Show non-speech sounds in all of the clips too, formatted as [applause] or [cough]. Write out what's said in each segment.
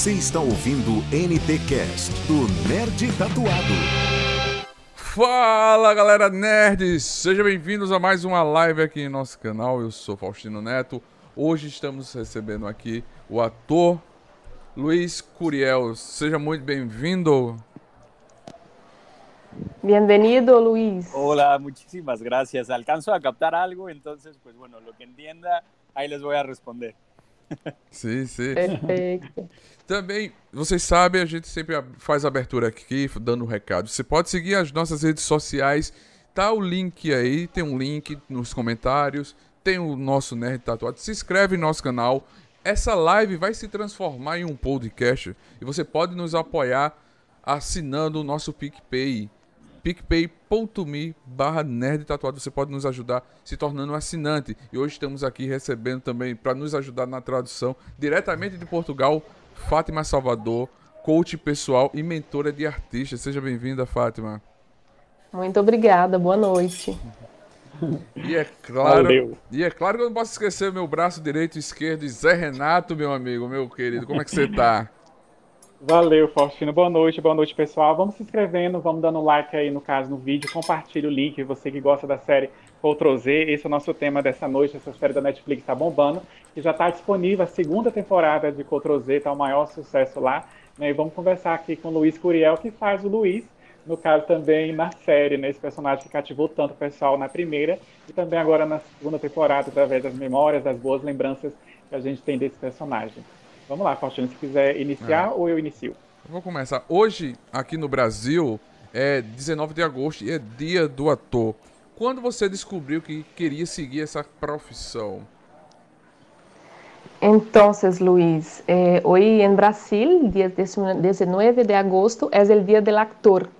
Você está ouvindo NTcast do Nerd Tatuado. Fala galera nerds, sejam bem-vindos a mais uma live aqui em nosso canal. Eu sou Faustino Neto. Hoje estamos recebendo aqui o ator Luiz Curiel. Seja muito bem-vindo. Bienvenido, Luis. Hola, muchísimas gracias. Alcanzo a captar algo, entonces, pues bueno, lo que entienda, ahí les voy a responder. Sim, sim. Perfeito. Também, vocês sabem, a gente sempre faz abertura aqui, dando um recado. Você pode seguir as nossas redes sociais. Tá o link aí, tem um link nos comentários. Tem o nosso Nerd Tatuado. Se inscreve no nosso canal. Essa live vai se transformar em um podcast. E você pode nos apoiar assinando o nosso PicPay picpay.me barra nerd tatuado. Você pode nos ajudar se tornando um assinante. E hoje estamos aqui recebendo também, para nos ajudar na tradução, diretamente de Portugal, Fátima Salvador, coach pessoal e mentora de artistas. Seja bem-vinda, Fátima. Muito obrigada, boa noite. E é claro, Valeu. e é claro que eu não posso esquecer meu braço direito e esquerdo, Zé Renato, meu amigo, meu querido. Como é que você tá? Valeu, Faustino. Boa noite, boa noite, pessoal. Vamos se inscrevendo, vamos dando like aí, no caso, no vídeo. Compartilhe o link, você que gosta da série Ctrl Z. Esse é o nosso tema dessa noite. Essa série da Netflix está bombando. E já está disponível a segunda temporada de Ctrl Z, está o maior sucesso lá. Né? E vamos conversar aqui com o Luiz Curiel, que faz o Luiz, no caso também na série, né? Esse personagem que cativou tanto o pessoal na primeira e também agora na segunda temporada, através das memórias, das boas lembranças que a gente tem desse personagem. Vamos lá, Faustino, se quiser iniciar ou eu inicio? Eu vou começar. Hoje, aqui no Brasil, é 19 de agosto e é dia do ator. Quando você descobriu que queria seguir essa profissão? Entonces, Luis, eh, hoy en Brasil, día 19 de agosto, es el Día del Actor.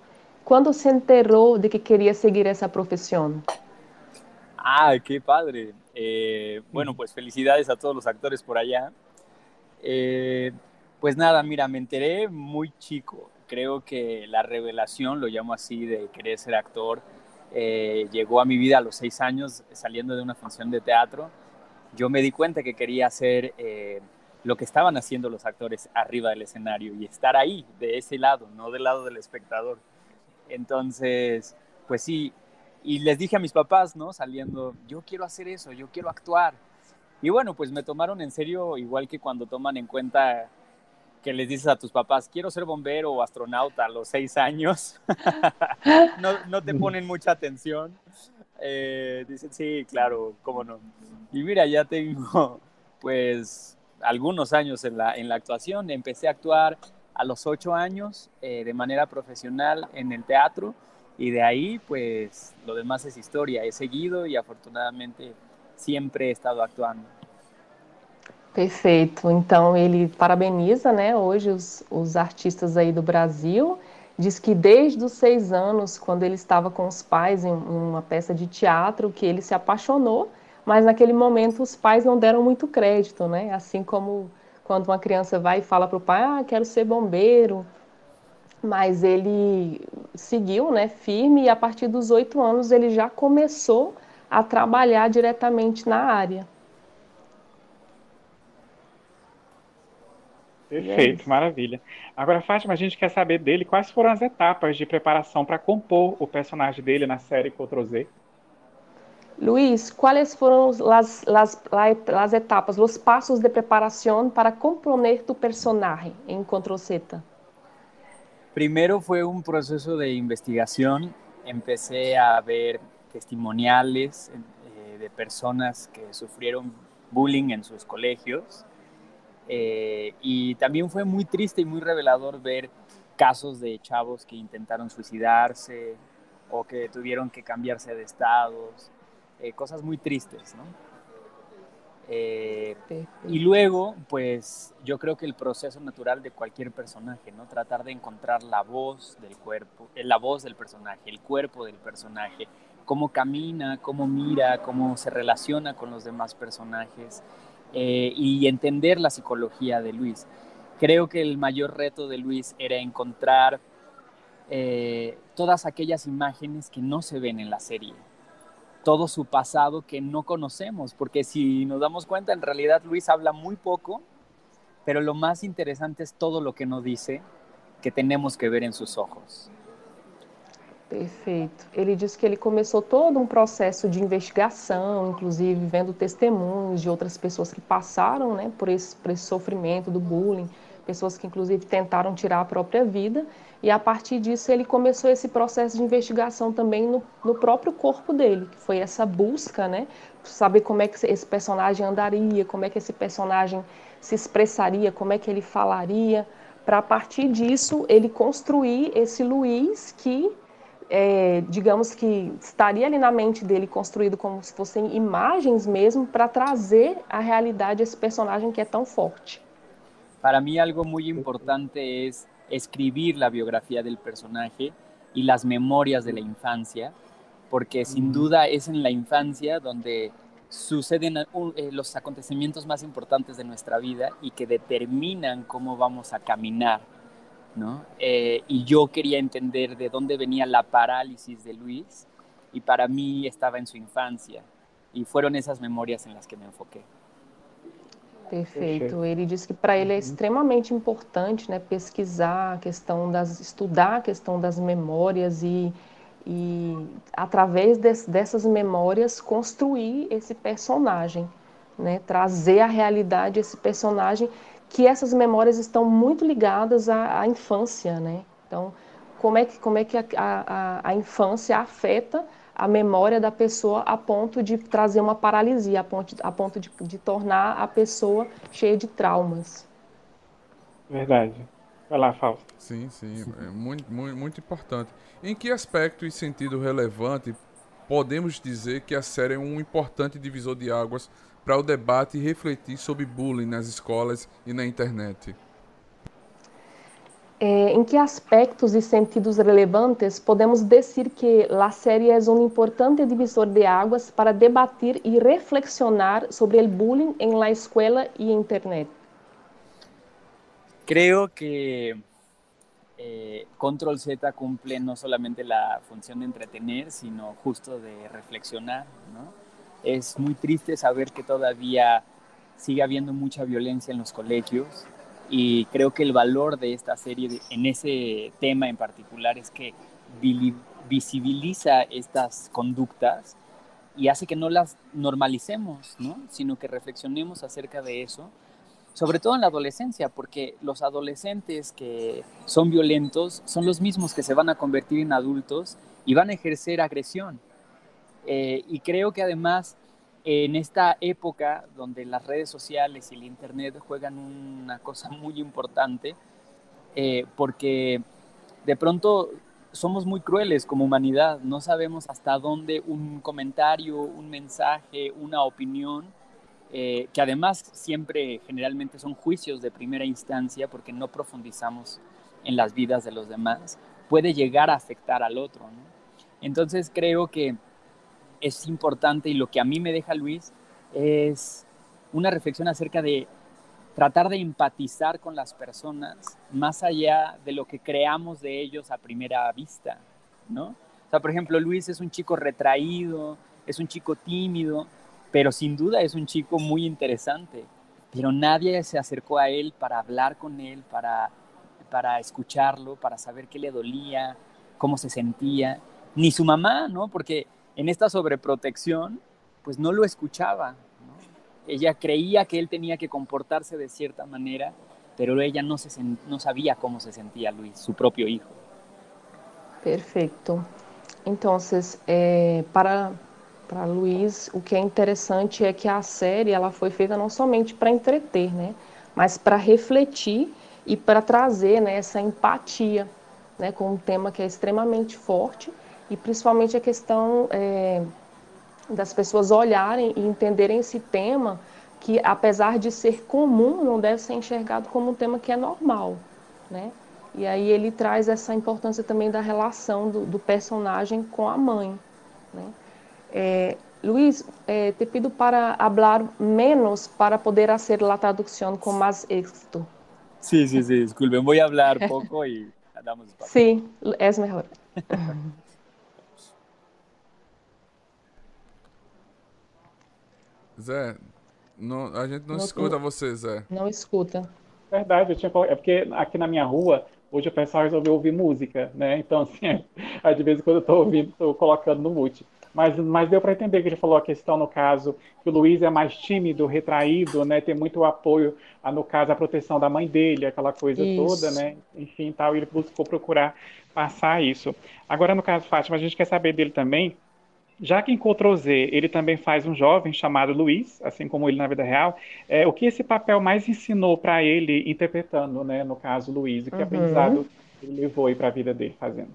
¿Cuándo se enteró de que quería seguir esa profesión? Ah, qué padre. Eh, bueno, pues felicidades a todos los actores por allá. Eh, pues nada, mira, me enteré muy chico. Creo que la revelación, lo llamo así, de querer ser actor, eh, llegó a mi vida a los seis años saliendo de una función de teatro. Yo me di cuenta que quería hacer eh, lo que estaban haciendo los actores arriba del escenario y estar ahí, de ese lado, no del lado del espectador. Entonces, pues sí, y les dije a mis papás, ¿no? Saliendo, yo quiero hacer eso, yo quiero actuar. Y bueno, pues me tomaron en serio, igual que cuando toman en cuenta que les dices a tus papás, quiero ser bombero o astronauta a los seis años. [laughs] no, no, te ponen mucha atención. Eh, dicen, sí, claro, cómo no. Y mira, ya tengo pues algunos años en la, en la actuación. Empecé a actuar a los ocho años eh, de manera profesional en el teatro y de ahí pues lo demás es historia. He seguido y afortunadamente sempre he estado atuando. Perfeito. Então ele parabeniza, né, hoje os, os artistas aí do Brasil. Diz que desde os seis anos, quando ele estava com os pais em uma peça de teatro, que ele se apaixonou, mas naquele momento os pais não deram muito crédito, né? Assim como quando uma criança vai e fala para o pai, ah, quero ser bombeiro, mas ele seguiu, né, firme e a partir dos oito anos ele já começou a trabalhar diretamente na área. Perfeito, maravilha. Agora, Fátima, a gente quer saber dele quais foram as etapas de preparação para compor o personagem dele na série Ctrl Z. Luiz, quais foram as, as, as etapas, os passos de preparação para componer tu personagem em Ctrl Z? Primero fue un proceso de investigación. Empecé a ver testimoniales eh, de personas que sufrieron bullying en sus colegios. Eh, y también fue muy triste y muy revelador ver casos de chavos que intentaron suicidarse o que tuvieron que cambiarse de estados, eh, cosas muy tristes, ¿no? Eh, y luego, pues yo creo que el proceso natural de cualquier personaje, ¿no? Tratar de encontrar la voz del cuerpo, la voz del personaje, el cuerpo del personaje, cómo camina, cómo mira, cómo se relaciona con los demás personajes eh, y entender la psicología de Luis. Creo que el mayor reto de Luis era encontrar eh, todas aquellas imágenes que no se ven en la serie, todo su pasado que no conocemos, porque si nos damos cuenta, en realidad Luis habla muy poco pero lo más interesante es todo lo que no dice que tenemos que ver en sus ojos. Perfeito. Ele diz que ele começou todo um processo de investigação, inclusive vendo testemunhos de outras pessoas que passaram né, por, esse, por esse sofrimento do bullying, pessoas que inclusive tentaram tirar a própria vida, e a partir disso ele começou esse processo de investigação também no, no próprio corpo dele, que foi essa busca, né, saber como é que esse personagem andaria, como é que esse personagem se expressaria, como é que ele falaria, para a partir disso ele construir esse Luiz que é, digamos que estaria ali na mente dele construído como se fossem imagens mesmo para trazer a realidade esse personagem que é tão forte. Para mí algo muy importante es escribir la biografía del personaje y las memorias de la infancia, porque sin duda es en la infancia donde suceden eh, los acontecimientos más importantes de nuestra vida y que determinan cómo vamos a caminar ¿no? Eh, y yo quería entender de dónde venía la parálisis de Luis y para mí estaba en su infancia e foram essas memórias em las que me enfoquei. Perfeito. Ele disse que para ele é extremamente importante, né, pesquisar a questão das, estudar a questão das memórias e, e através dessas memórias construir esse personagem, né, trazer à realidade esse personagem que essas memórias estão muito ligadas à, à infância, né? Então, como é que, como é que a, a, a, infância afeta a memória da pessoa a ponto de trazer uma paralisia, a ponto, a ponto de, de tornar a pessoa cheia de traumas. Verdade. Vai lá, Fausto. Sim, sim, é muito, muito, muito importante. Em que aspecto e sentido relevante podemos dizer que a série é um importante divisor de águas para o debate e refletir sobre bullying nas escolas e na internet? Eh, em que aspectos e sentidos relevantes podemos dizer que a série é um importante divisor de águas para debater e reflexionar sobre o bullying em la escola e internet? Creo que eh, Control Z cumple no solamente la función de entretener, sino justo de reflexionar, ¿no? Es muy triste saber que todavía sigue habiendo mucha violencia en los colegios y creo que el valor de esta serie en ese tema en particular es que visibiliza estas conductas y hace que no las normalicemos, ¿no? sino que reflexionemos acerca de eso, sobre todo en la adolescencia, porque los adolescentes que son violentos son los mismos que se van a convertir en adultos y van a ejercer agresión. Eh, y creo que además en esta época donde las redes sociales y el Internet juegan una cosa muy importante, eh, porque de pronto somos muy crueles como humanidad, no sabemos hasta dónde un comentario, un mensaje, una opinión, eh, que además siempre generalmente son juicios de primera instancia porque no profundizamos en las vidas de los demás, puede llegar a afectar al otro. Entonces creo que es importante y lo que a mí me deja Luis es una reflexión acerca de tratar de empatizar con las personas más allá de lo que creamos de ellos a primera vista, ¿no? O sea, por ejemplo, Luis es un chico retraído, es un chico tímido, pero sin duda es un chico muy interesante, pero nadie se acercó a él para hablar con él, para, para escucharlo, para saber qué le dolía, cómo se sentía, ni su mamá, ¿no? Porque en esta sobreprotección, pues no lo escuchaba. Ella creía que él tenía que comportarse de cierta manera, pero ella no, sabía cómo se sentía Luis, su propio hijo. Perfeito. Então, é, para, para Luiz, o que é interessante é que a série ela foi feita não somente para entreter, né, mas para refletir e para trazer né, essa empatia né, com um tema que é extremamente forte e principalmente a questão é, das pessoas olharem e entenderem esse tema que, apesar de ser comum, não deve ser enxergado como um tema que é normal, né? E aí ele traz essa importância também da relação do, do personagem com a mãe, né? É, Luiz, eh, te pido para falar menos para poder fazer a tradução com mais êxito. Sim, sim, sim, desculpe, vou falar pouco e damos espaço. Sim, é melhor. [laughs] Zé, não, a gente não, não escuta tô... você, Zé. Não escuta. Verdade, eu tinha é porque aqui na minha rua hoje o pessoal resolveu ouvir música, né? [laughs] Então assim, é, de vez em quando eu estou ouvindo, estou colocando no mute. Mas, mas deu para entender que ele falou a questão, no caso, que o Luiz é mais tímido, retraído, né? Tem muito apoio, a, no caso, a proteção da mãe dele, aquela coisa isso. toda, né? Enfim, tal, e ele buscou procurar passar isso. Agora, no caso, Fátima, a gente quer saber dele também, já que em Z, ele também faz um jovem chamado Luiz, assim como ele na vida real, é, o que esse papel mais ensinou para ele interpretando, né, no caso Luiz, e que uhum. aprendizado ele levou para a vida dele fazendo?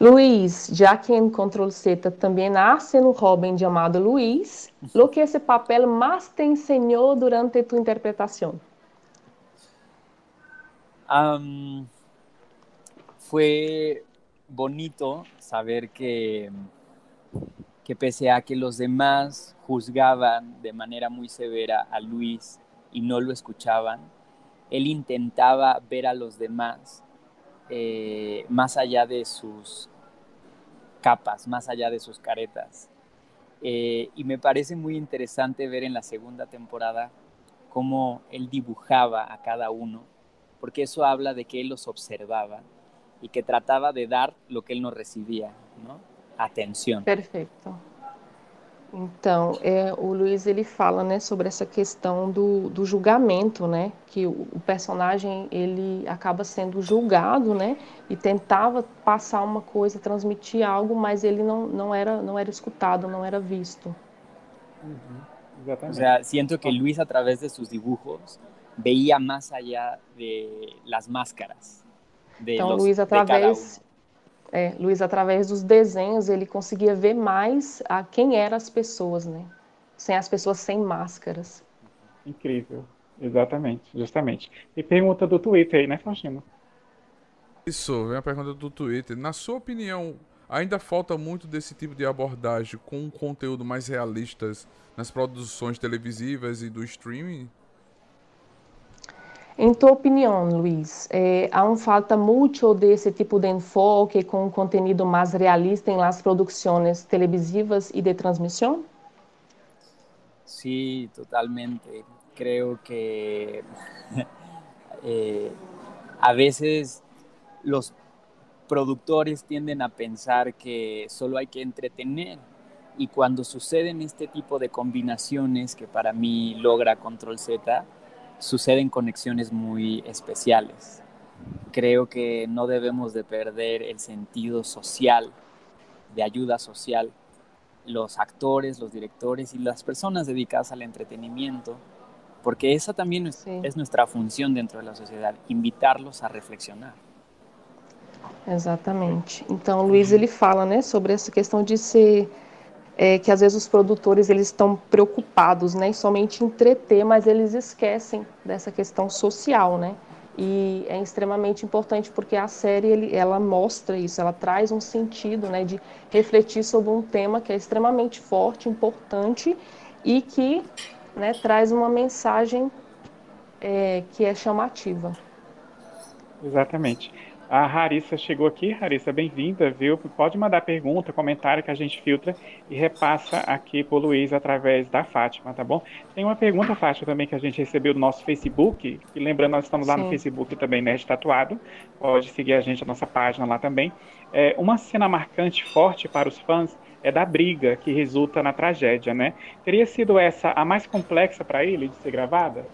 Luiz, já que em Ctrl Z também nasce um Robin chamado Luiz, o que esse papel mais te ensinou durante tu interpretação? Um, foi bonito saber que que pese a que los demás juzgaban de manera muy severa a Luis y no lo escuchaban, él intentaba ver a los demás eh, más allá de sus capas, más allá de sus caretas. Eh, y me parece muy interesante ver en la segunda temporada cómo él dibujaba a cada uno, porque eso habla de que él los observaba y que trataba de dar lo que él no recibía, ¿no? Atenção. Perfeito. Então, é, o Luiz ele fala, né, sobre essa questão do, do julgamento, né, que o, o, personagem ele acaba sendo julgado, né, e tentava passar uma coisa, transmitir algo, mas ele não, não era não era escutado, não era visto. Uhum. O sea, siento que Luis a través de sus dibujos veía más allá de las máscaras. De então, los, Luiz através é, Luiz, através dos desenhos, ele conseguia ver mais a quem eram as pessoas, né? Sem as pessoas sem máscaras. Incrível. Exatamente, justamente. E pergunta do Twitter aí, né, Faustino? Isso, vem a pergunta do Twitter. Na sua opinião, ainda falta muito desse tipo de abordagem com um conteúdo mais realistas nas produções televisivas e do streaming? Em tua opinião, Luiz, eh, um falta muito desse tipo de enfoque com um conteúdo mais realista em las produções televisivas e de transmissão? Sí, totalmente. Creo que [laughs] eh, a veces los productores tienden a pensar que solo hay que entretener y cuando suceden este tipo de combinaciones que para mí logra Control Z, suceden conexiones muy especiales. Creo que no debemos de perder el sentido social, de ayuda social. Los actores, los directores y las personas dedicadas al entretenimiento, porque esa también es, sí. es nuestra función dentro de la sociedade, invitarlos a reflexionar. Exatamente. Então, Luiz ele fala, né, sobre essa questão de ser é, que às vezes os produtores eles estão preocupados, né, em somente entreter, mas eles esquecem dessa questão social, né? E é extremamente importante porque a série ele, ela mostra isso, ela traz um sentido, né, de refletir sobre um tema que é extremamente forte, importante e que, né, traz uma mensagem é, que é chamativa. Exatamente. A Larissa chegou aqui. Larissa, bem-vinda, viu? Pode mandar pergunta, comentário que a gente filtra e repassa aqui para o Luiz através da Fátima, tá bom? Tem uma pergunta, Fátima, também que a gente recebeu do nosso Facebook. E lembrando, nós estamos lá Sim. no Facebook também, né? Tatuado. Pode seguir a gente, a nossa página lá também. É, uma cena marcante, forte para os fãs é da briga que resulta na tragédia, né? Teria sido essa a mais complexa para ele de ser gravada?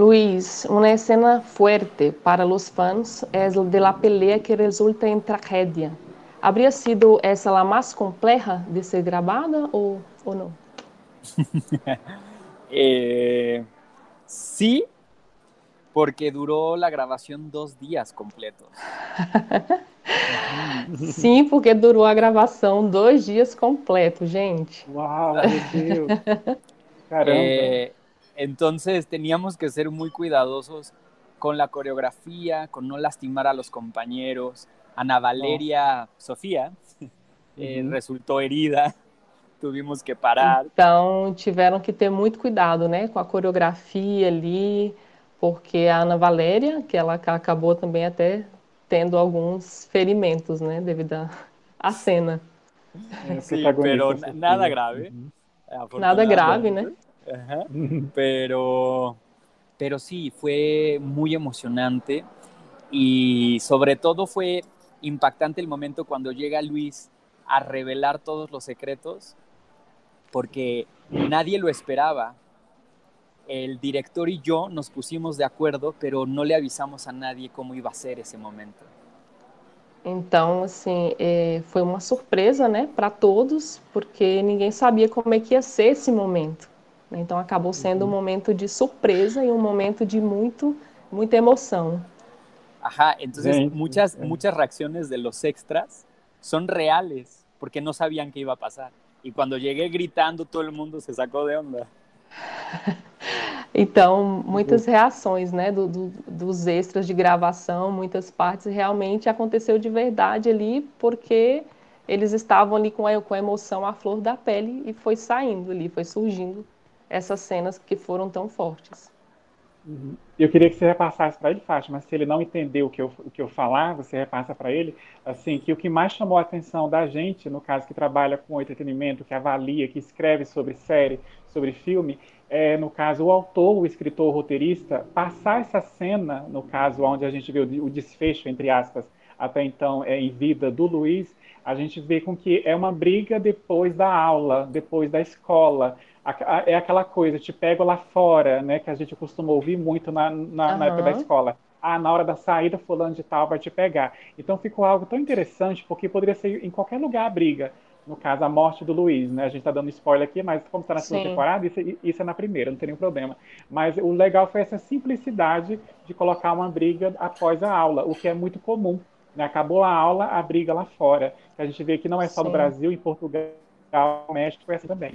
Luis, una escena fuerte para los fans es de la pelea que resulta en tragedia. ¿Habría sido esa la más compleja de ser grabada o, o no? [laughs] eh, sí, porque duró la grabación dos días completos. [laughs] Sim, porque durou a gravação dois dias completos, gente. Uau, meu Deus! [laughs] Caramba! É, Entonces teníamos que ser muy cuidadosos con la coreografía, con no lastimar a los compañeros. Ana Valeria Sofía eh, resultou herida, [laughs] tuvimos que parar. Então tiveram que ter muito cuidado, né, com a coreografia ali, porque a Ana Valéria, que ela acabou também até tendo alguns ferimentos, né, devido à cena. [laughs] Sim, mas nada grave. Nada grave, né? [laughs] Pero pero sí, fue muy emocionante y sobre todo fue impactante el momento cuando llega Luis a revelar todos los secretos, porque nadie lo esperaba. El director y yo nos pusimos de acuerdo, pero no le avisamos a nadie cómo iba a ser ese momento. Então, assim, é, foi uma surpresa, né, para todos, porque ninguém sabia como é que ia ser esse momento. Né? Então, acabou sendo um momento de surpresa e um momento de muito, muita emoção. Ajá, entonces sí, muchas, sí. muchas reacciones de los extras son reales, porque no sabían qué iba a pasar. Y cuando llegué gritando, todo el mundo se sacó de onda. Então, muitas reações né, do, do, dos extras de gravação, muitas partes realmente aconteceu de verdade ali, porque eles estavam ali com a, com a emoção à flor da pele e foi saindo ali, foi surgindo essas cenas que foram tão fortes. Eu queria que você repassasse para ele, Fátima, se ele não entendeu o que eu, o que eu falar, você repassa para ele, assim, que o que mais chamou a atenção da gente, no caso que trabalha com entretenimento, que avalia, que escreve sobre série, sobre filme, é, no caso, o autor, o escritor, o roteirista, passar essa cena, no caso, onde a gente vê o, o desfecho, entre aspas, até então é, em vida do Luiz, a gente vê com que é uma briga depois da aula, depois da escola, é aquela coisa, te pego lá fora, né, que a gente costuma ouvir muito na, na, uhum. na época da escola. Ah, na hora da saída, fulano de tal vai te pegar. Então ficou algo tão interessante, porque poderia ser em qualquer lugar a briga. No caso, a morte do Luiz, né? A gente está dando spoiler aqui, mas como está na segunda Sim. temporada, isso, isso, é na primeira, não tem nenhum problema. Mas o legal foi essa simplicidade de colocar uma briga após a aula, o que é muito comum. Né? Acabou a aula, a briga lá fora. Que a gente vê que não é só Sim. no Brasil, em Portugal, México, foi assim também.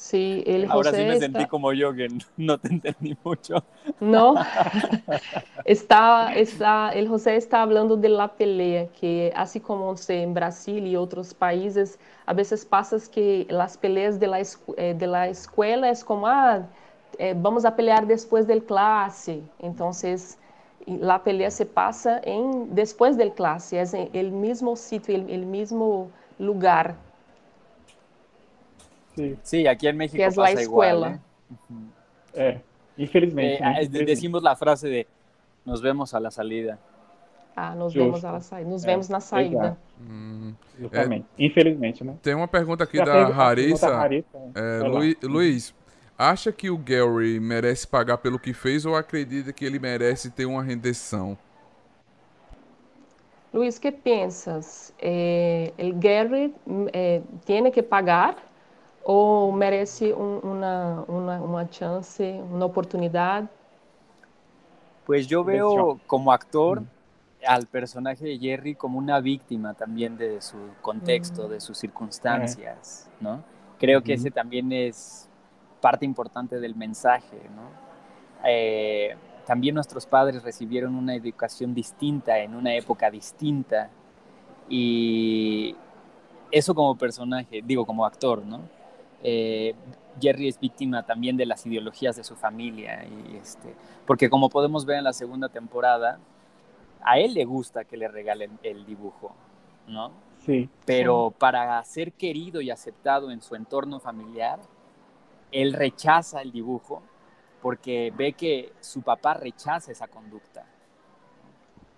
Sí, el Ahora José sí me está... sentí como yo, que [laughs] no te entendí mucho. No, [laughs] está, está, el José está hablando de la pelea, que así como en Brasil y otros países, a veces pasa que las peleas de la, eh, de la escuela es como, ah, eh, vamos a pelear después del clase, entonces la pelea se pasa en después del clase, es el mismo sitio, el, el mismo lugar Sí. sí, aquí en México que es pasa la escuela. Igual, ¿eh? Eh, infelizmente, eh, ¿no? Decimos la frase de nos vemos a la salida. Ah, nos Justo. vemos a la saída. Nos vemos na saída. Hum, é, Infelizmente, né? Tem uma pergunta aqui da Harissa. É, Luiz, Luiz, acha que o Gary merece pagar pelo que fez ou acredita que ele merece ter uma rendição? Luiz, que pensas? Eh, el Gary eh, tiene que pagar ou merece um, uma, uma, uma chance, uma oportunidade? Pues yo veo como actor al personaje de Jerry como una víctima también de su contexto, de sus circunstancias, ¿no? Creo que ese también es parte importante del mensaje, ¿no? Eh, también nuestros padres recibieron una educación distinta en una época distinta y eso como personaje, digo como actor, ¿no? Eh, Jerry es víctima también de las ideologías de su familia, y este, porque como podemos ver en la segunda temporada, a él le gusta que le regalen el dibujo, ¿no? Sí. Pero para ser querido y aceptado en su entorno familiar, él rechaza el dibujo porque ve que su papá rechaza essa conduta.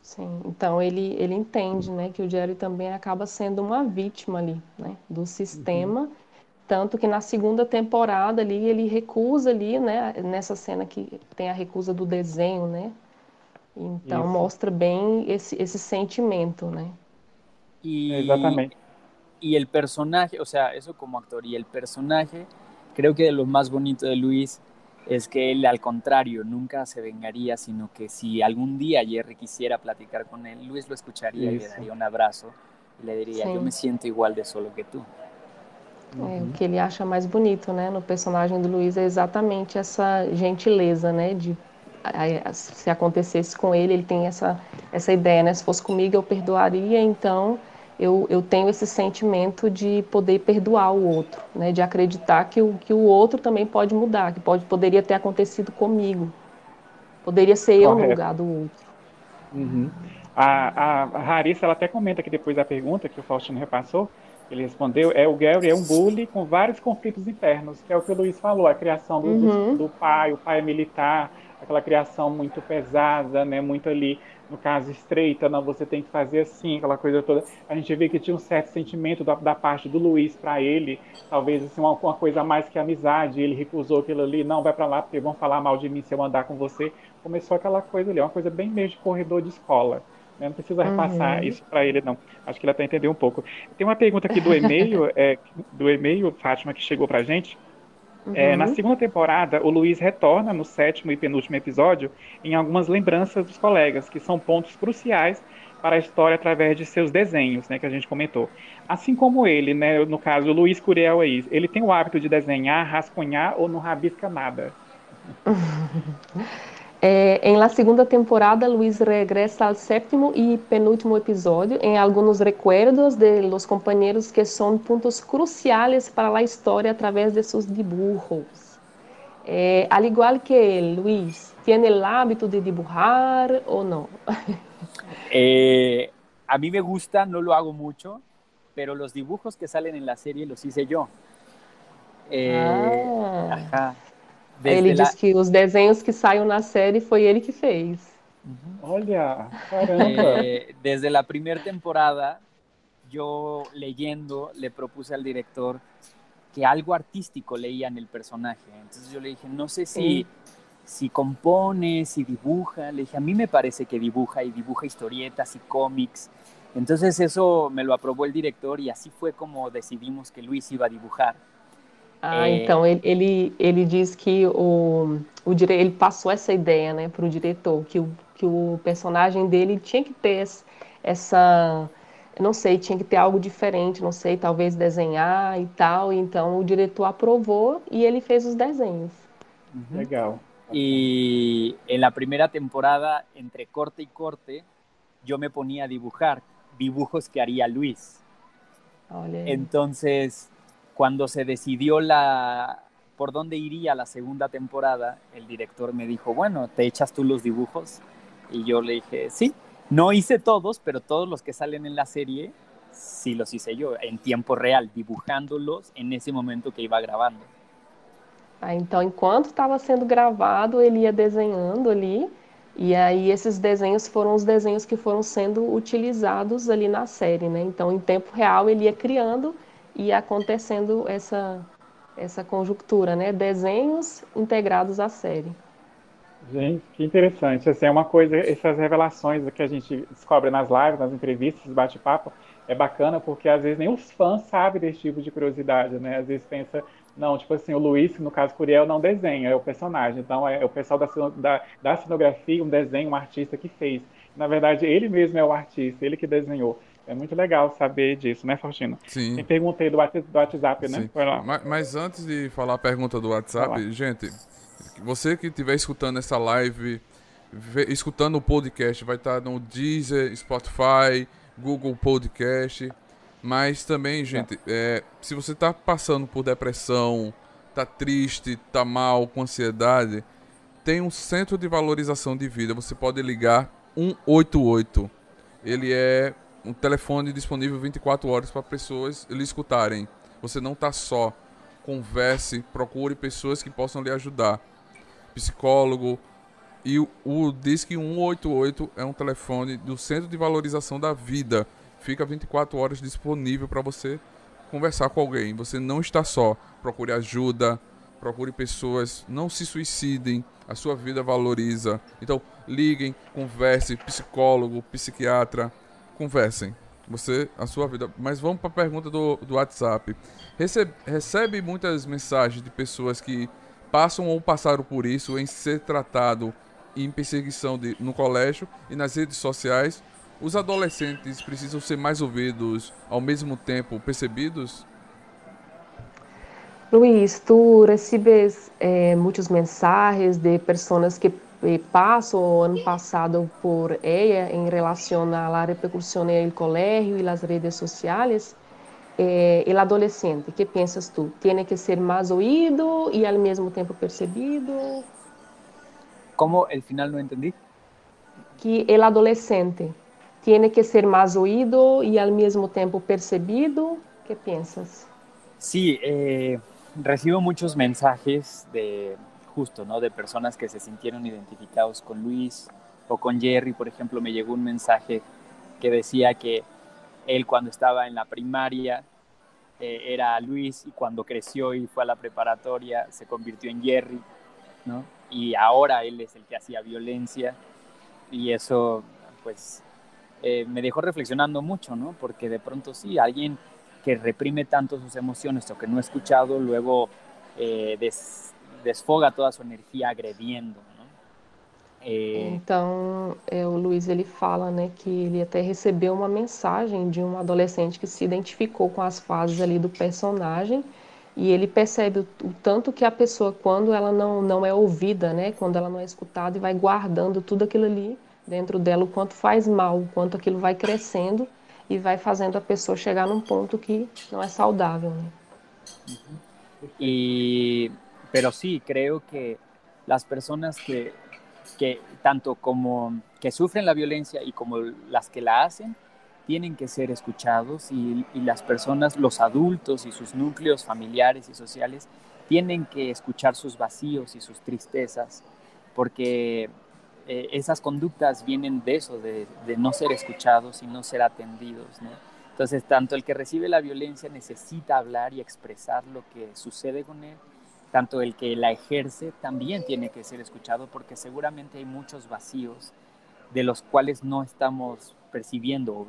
Sim, então ele, ele entende né, que o Jerry também acaba sendo uma vítima ali, né, do sistema, uhum. Tanto que na segunda temporada ali ele recusa ali, né, nessa cena que tem a recusa do desenho, né, então Isso. mostra bem esse, esse sentimento, né. E, Exatamente. E o personagem, ou seja, isso como actor, e o personagem, creo que é o mais bonito de Luis es que él al contrario nunca se vengaría, sino que si algún día Jerry quisiera platicar con él, Luis lo escucharía y le daría un abrazo e le diria: Sim. Eu me sinto igual de solo que tu. É, o que ele acha mais bonito, né, no personagem do Luiz é exatamente essa gentileza, né, de se acontecesse com ele, ele tem essa essa ideia, né, se fosse comigo eu perdoaria, então eu, eu tenho esse sentimento de poder perdoar o outro, né? de acreditar que o, que o outro também pode mudar, que pode, poderia ter acontecido comigo. Poderia ser Correto. eu no lugar do outro. Uhum. A, a, a Larissa ela até comenta aqui depois da pergunta que o Faustino repassou, Ele respondeu, é o Gary é um bully com vários conflitos internos, que é o que o Luiz falou, a criação do, uhum. do, do pai, o pai é militar, aquela criação muito pesada, né, muito ali, no caso, estreita, não, você tem que fazer assim, aquela coisa toda. A gente vê que tinha um certo sentimento da, da parte do Luiz para ele, talvez assim, uma, uma, coisa mais que amizade, ele recusou aquilo ali, não, vai para lá porque vão falar mal de mim se eu andar com você. Começou aquela coisa ali, uma coisa bem meio de corredor de escola. Né? Não precisa repassar uhum. isso para ele, não. Acho que ele até entendeu um pouco. Tem uma pergunta aqui do e-mail, [laughs] é, do e-mail, Fátima, que chegou para a gente. Uhum. É, na segunda temporada, o Luiz retorna no sétimo e penúltimo episódio em algumas lembranças dos colegas, que são pontos cruciais para a história através de seus desenhos, né, que a gente comentou. Assim como ele, né, no caso, o Luiz Curiel aí, ele tem o hábito de desenhar, rascunhar ou não rabisca nada? [laughs] Eh, en la segunda temporada, Luis regresa al séptimo y penúltimo episodio en algunos recuerdos de los compañeros que son puntos cruciales para la historia a través de sus dibujos. Eh, al igual que Luis, ¿tiene el hábito de dibujar o no? eh, a mí me gusta, no lo hago mucho, pero los dibujos que salen en la serie los hice yo. Eh, ah. Ajá. Desde ele diz que os desenhos que saem na série foi ele que fez. Olha, caramba. Eh, desde la primera temporada, yo leyendo le propuse al director que algo artístico leía en el personaje. Entonces yo le dije, no sé si, si compone, si dibuja. Le dije, a mí me parece que dibuja y dibuja historietas y cómics. Entonces eso me lo aprobó el director y así fue como decidimos que Luis iba a dibujar. Ah, é... então ele, ele, ele diz que o, o dire... ele passou essa ideia né, para o diretor, que o, que o personagem dele tinha que ter essa. Não sei, tinha que ter algo diferente, não sei, talvez desenhar e tal. Então o diretor aprovou e ele fez os desenhos. Uhum. Legal. E em la primeira temporada, entre corte e corte, eu me ponía a dibujar dibujos que haría Luis. Olha. Entonces, Cuando se decidió la por dónde iría la segunda temporada, el director me dijo, bueno, ¿te echas tú los dibujos? Y yo le dije, sí. No hice todos, pero todos los que salen en la serie, sí los hice yo, en tiempo real, dibujándolos en ese momento que iba gravando. Ah, então, enquanto estava sendo gravado, ele ia desenhando ali, e aí esses desenhos foram os desenhos que foram sendo utilizados ali na série, né? Então, em tempo real, ele ia criando e acontecendo essa, essa conjuntura, né? Desenhos integrados à série. Gente, que interessante. Assim, é uma coisa, essas revelações que a gente descobre nas lives, nas entrevistas, bate-papo, é bacana porque às vezes nem os fãs sabem desse tipo de curiosidade, né? Às vezes pensa, não, tipo assim, o Luiz, no caso Curiel, não desenha, é o personagem. Então é o pessoal da, da, da cenografia, um desenho, um artista que fez. Na verdade, ele mesmo é o artista, ele que desenhou. É muito legal saber disso, né, Faustino? Sim. Tem perguntei do, do WhatsApp, né? Mas, mas, antes de falar a pergunta do WhatsApp, gente, você que estiver escutando essa live, escutando o podcast, vai estar no Deezer, Spotify, Google Podcast. Mas também, gente, é, se você está passando por depressão, está triste, está mal, com ansiedade, tem um centro de valorização de vida. Você pode ligar 188. Ele é um telefone disponível 24 horas para pessoas lhe escutarem. Você não está só. Converse, procure pessoas que possam lhe ajudar. Psicólogo. E o, o Disque 188 é um telefone do Centro de Valorização da Vida. Fica 24 horas disponível para você conversar com alguém. Você não está só. Procure ajuda, procure pessoas, não se suicidem, a sua vida valoriza. Então, liguem, converse, psicólogo, psiquiatra, conversem. Você, a sua vida. Mas vamos para a pergunta do, do WhatsApp. Recebe, recebe muitas mensagens de pessoas que passam ou passaram por isso em ser tratado em perseguição de, no colégio e nas redes sociais. Os adolescentes precisam ser mais ouvidos ao mesmo tempo percebidos? Luiz, tu recebes eh, muitas mensagens de pessoas que passo o ano passado por ella em relação a la repercusión en el colegio y las redes sociales. Eh, el adolescente, que pensas tú? Tiene que ser más oído y al mismo tiempo percebido? ¿Cómo? El final no entendí. Que el adolescente tiene que ser más oído y al mismo tiempo percebido ¿Qué piensas? Sí, eh, recibo muchos mensajes de justo, ¿no? De personas que se sintieron identificados con Luis o con Jerry, por ejemplo, me llegó un mensaje que decía que él cuando estaba en la primaria eh, era Luis y cuando creció y fue a la preparatoria se convirtió en Jerry, ¿no? Y ahora él es el que hacía violencia y eso, pues, eh, me dejó reflexionando mucho, ¿no? Porque de pronto sí, alguien que reprime tanto sus emociones o que no ha escuchado, luego eh, des, desfoga toda sua energia agredindo. Né? É... Então, é, o Luiz ele fala né, que ele até recebeu uma mensagem de um adolescente que se identificou com as fases ali do personagem e ele percebe o, o, tanto que a pessoa, quando ela não, não é ouvida, né, quando ela não é escutada e vai guardando tudo aquilo ali dentro dela, o quanto faz mal, o quanto aquilo vai crescendo e vai fazendo a pessoa chegar num ponto que não é saudável. Né? E, pero sí, creo que las personas que, tanto como que sufren la violencia y como las que la hacen, tienen que ser escuchados y, las personas, los adultos y sus núcleos familiares y sociales, tienen que escuchar sus vacíos y sus tristezas, porque eh, esas conductas vienen de eso, de, de, no ser escuchados y no ser atendidos. ¿no? Entonces, tanto el que recibe la violencia necesita hablar y expresar lo que sucede con él, tanto el que la ejerce también tiene que ser escuchado porque seguramente hay muchos vacíos de los cuales no estamos percebendo.